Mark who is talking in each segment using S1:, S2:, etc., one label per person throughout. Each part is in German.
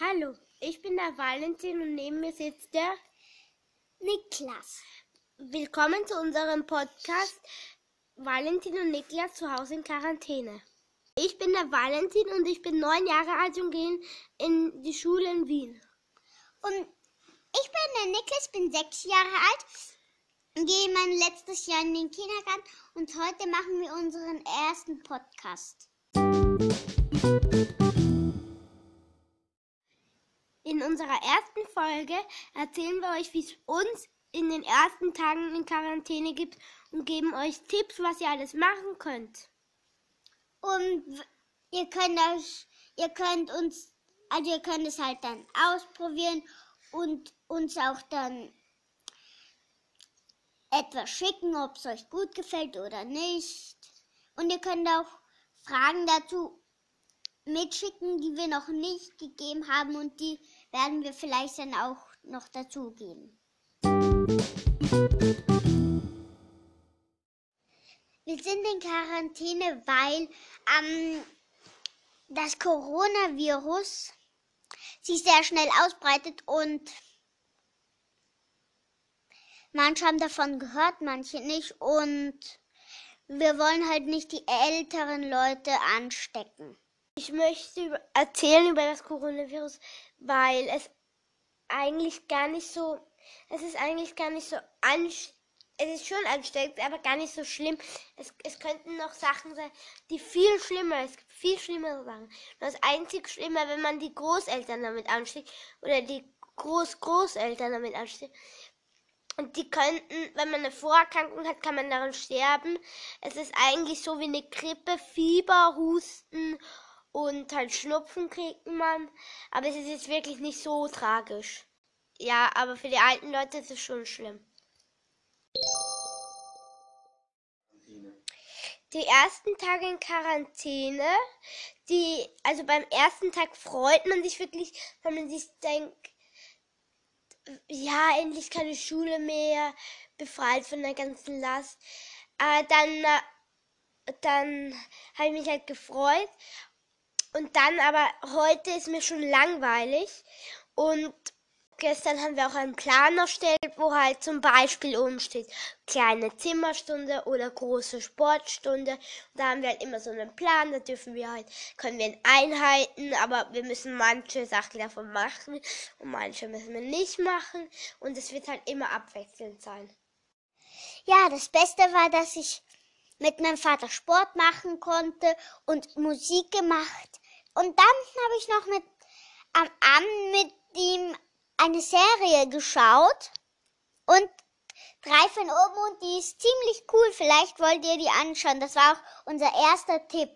S1: Hallo, ich bin der Valentin und neben mir sitzt der
S2: Niklas.
S1: Willkommen zu unserem Podcast Valentin und Niklas zu Hause in Quarantäne. Ich bin der Valentin und ich bin neun Jahre alt und gehe in die Schule in Wien.
S2: Und ich bin der Niklas, bin sechs Jahre alt und gehe mein letztes Jahr in den Kindergarten und heute machen wir unseren ersten Podcast.
S1: In unserer ersten Folge erzählen wir euch, wie es uns in den ersten Tagen in Quarantäne gibt und geben euch Tipps, was ihr alles machen könnt.
S2: Und ihr könnt euch, ihr könnt uns, also ihr könnt es halt dann ausprobieren und uns auch dann etwas schicken, ob es euch gut gefällt oder nicht. Und ihr könnt auch Fragen dazu mitschicken, die wir noch nicht gegeben haben und die werden wir vielleicht dann auch noch dazugeben. Wir sind in Quarantäne, weil ähm, das Coronavirus sich sehr schnell ausbreitet und manche haben davon gehört, manche nicht und wir wollen halt nicht die älteren Leute anstecken.
S1: Ich möchte erzählen über das Coronavirus, weil es eigentlich gar nicht so, es ist eigentlich gar nicht so ansteckend. Es ist schon ansteckend, aber gar nicht so schlimm. Es, es könnten noch Sachen sein, die viel schlimmer, es gibt viel schlimmere Sachen. Das einzig Schlimme, wenn man die Großeltern damit ansteckt oder die Groß-Großeltern damit ansteckt. Und die könnten, wenn man eine Vorerkrankung hat, kann man daran sterben. Es ist eigentlich so wie eine Grippe, Fieber, Husten und halt Schnupfen kriegt man. Aber es ist jetzt wirklich nicht so tragisch. Ja, aber für die alten Leute ist es schon schlimm. Die ersten Tage in Quarantäne, die, also beim ersten Tag freut man sich wirklich, wenn man sich denkt, ja, endlich keine Schule mehr, befreit von der ganzen Last. Aber dann, dann habe ich mich halt gefreut und dann aber heute ist mir schon langweilig und gestern haben wir auch einen Plan erstellt, wo halt zum Beispiel oben steht kleine Zimmerstunde oder große Sportstunde. Und da haben wir halt immer so einen Plan, da dürfen wir halt, können wir in Einheiten, aber wir müssen manche Sachen davon machen und manche müssen wir nicht machen. Und es wird halt immer abwechselnd sein.
S2: Ja, das Beste war, dass ich mit meinem Vater Sport machen konnte und Musik gemacht. Und dann habe ich noch mit am Abend mit ihm eine Serie geschaut und drei von oben und die ist ziemlich cool. Vielleicht wollt ihr die anschauen. Das war auch unser erster Tipp.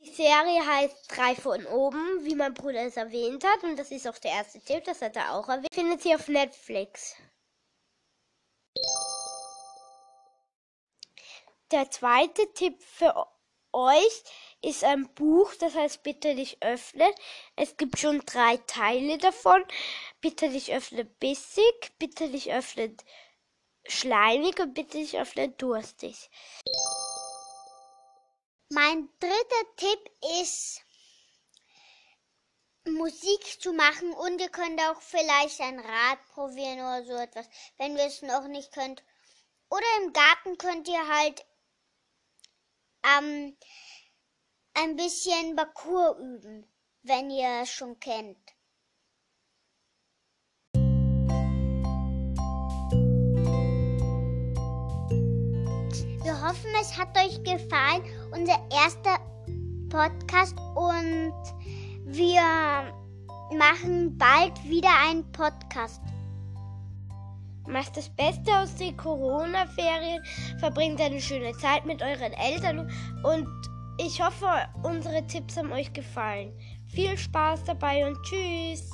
S1: Die Serie heißt Drei von oben, wie mein Bruder es erwähnt hat. Und das ist auch der erste Tipp, das hat er auch erwähnt. Findet sie auf Netflix. Der zweite Tipp für euch ist ein Buch, das heißt Bitte dich öffnen. Es gibt schon drei Teile davon. Bitte dich öffnen bissig, bitte dich öffnen schleimig und bitte dich öffnen durstig.
S2: Mein dritter Tipp ist Musik zu machen und ihr könnt auch vielleicht ein Rad probieren oder so etwas, wenn ihr es noch nicht könnt. Oder im Garten könnt ihr halt ähm, ein bisschen Parcours üben, wenn ihr es schon kennt. Wir hoffen, es hat euch gefallen, unser erster Podcast und wir machen bald wieder einen Podcast.
S1: Macht das Beste aus den Corona-Ferien, verbringt eine schöne Zeit mit euren Eltern und ich hoffe, unsere Tipps haben euch gefallen. Viel Spaß dabei und tschüss.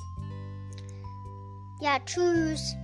S2: Ja, tschüss.